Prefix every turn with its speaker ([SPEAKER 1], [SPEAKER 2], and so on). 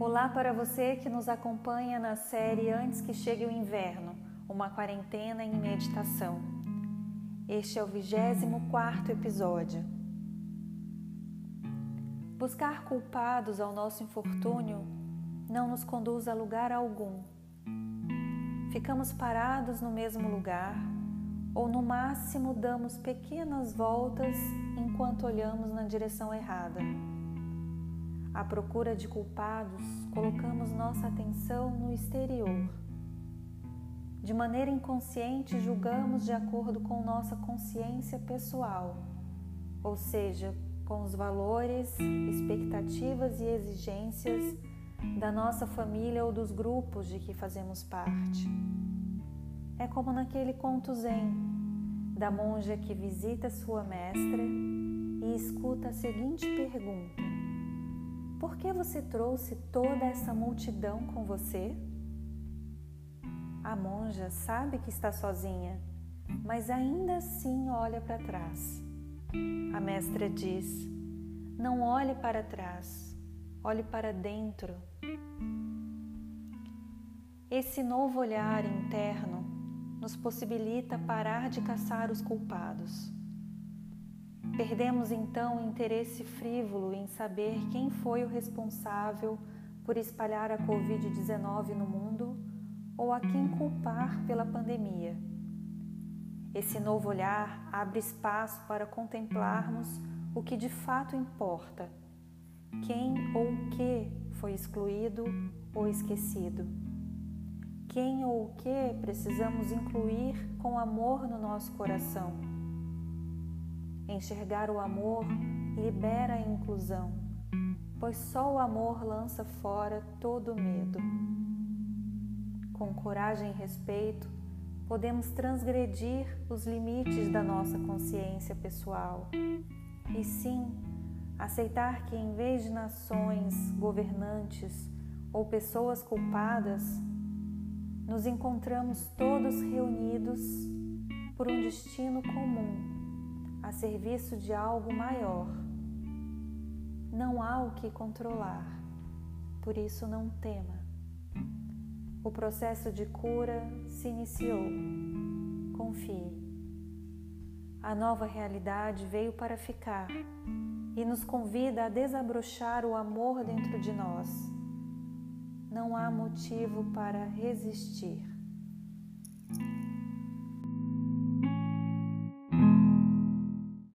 [SPEAKER 1] Olá para você que nos acompanha na série Antes que Chegue o Inverno, uma quarentena em meditação. Este é o 24 episódio. Buscar culpados ao nosso infortúnio não nos conduz a lugar algum. Ficamos parados no mesmo lugar ou, no máximo, damos pequenas voltas enquanto olhamos na direção errada. À procura de culpados, colocamos nossa atenção no exterior. De maneira inconsciente, julgamos de acordo com nossa consciência pessoal, ou seja, com os valores, expectativas e exigências da nossa família ou dos grupos de que fazemos parte. É como naquele conto zen da monja que visita sua mestra e escuta a seguinte pergunta: por que você trouxe toda essa multidão com você? A monja sabe que está sozinha, mas ainda assim olha para trás. A mestra diz: Não olhe para trás, olhe para dentro. Esse novo olhar interno nos possibilita parar de caçar os culpados Perdemos então o interesse frívolo em saber quem foi o responsável por espalhar a Covid-19 no mundo ou a quem culpar pela pandemia. Esse novo olhar abre espaço para contemplarmos o que de fato importa, quem ou o que foi excluído ou esquecido, quem ou o que precisamos incluir com amor no nosso coração Enxergar o amor libera a inclusão, pois só o amor lança fora todo medo. Com coragem e respeito, podemos transgredir os limites da nossa consciência pessoal e sim aceitar que, em vez de nações, governantes ou pessoas culpadas, nos encontramos todos reunidos por um destino comum a serviço de algo maior. Não há o que controlar, por isso não tema. O processo de cura se iniciou. Confie. A nova realidade veio para ficar e nos convida a desabrochar o amor dentro de nós. Não há motivo para resistir.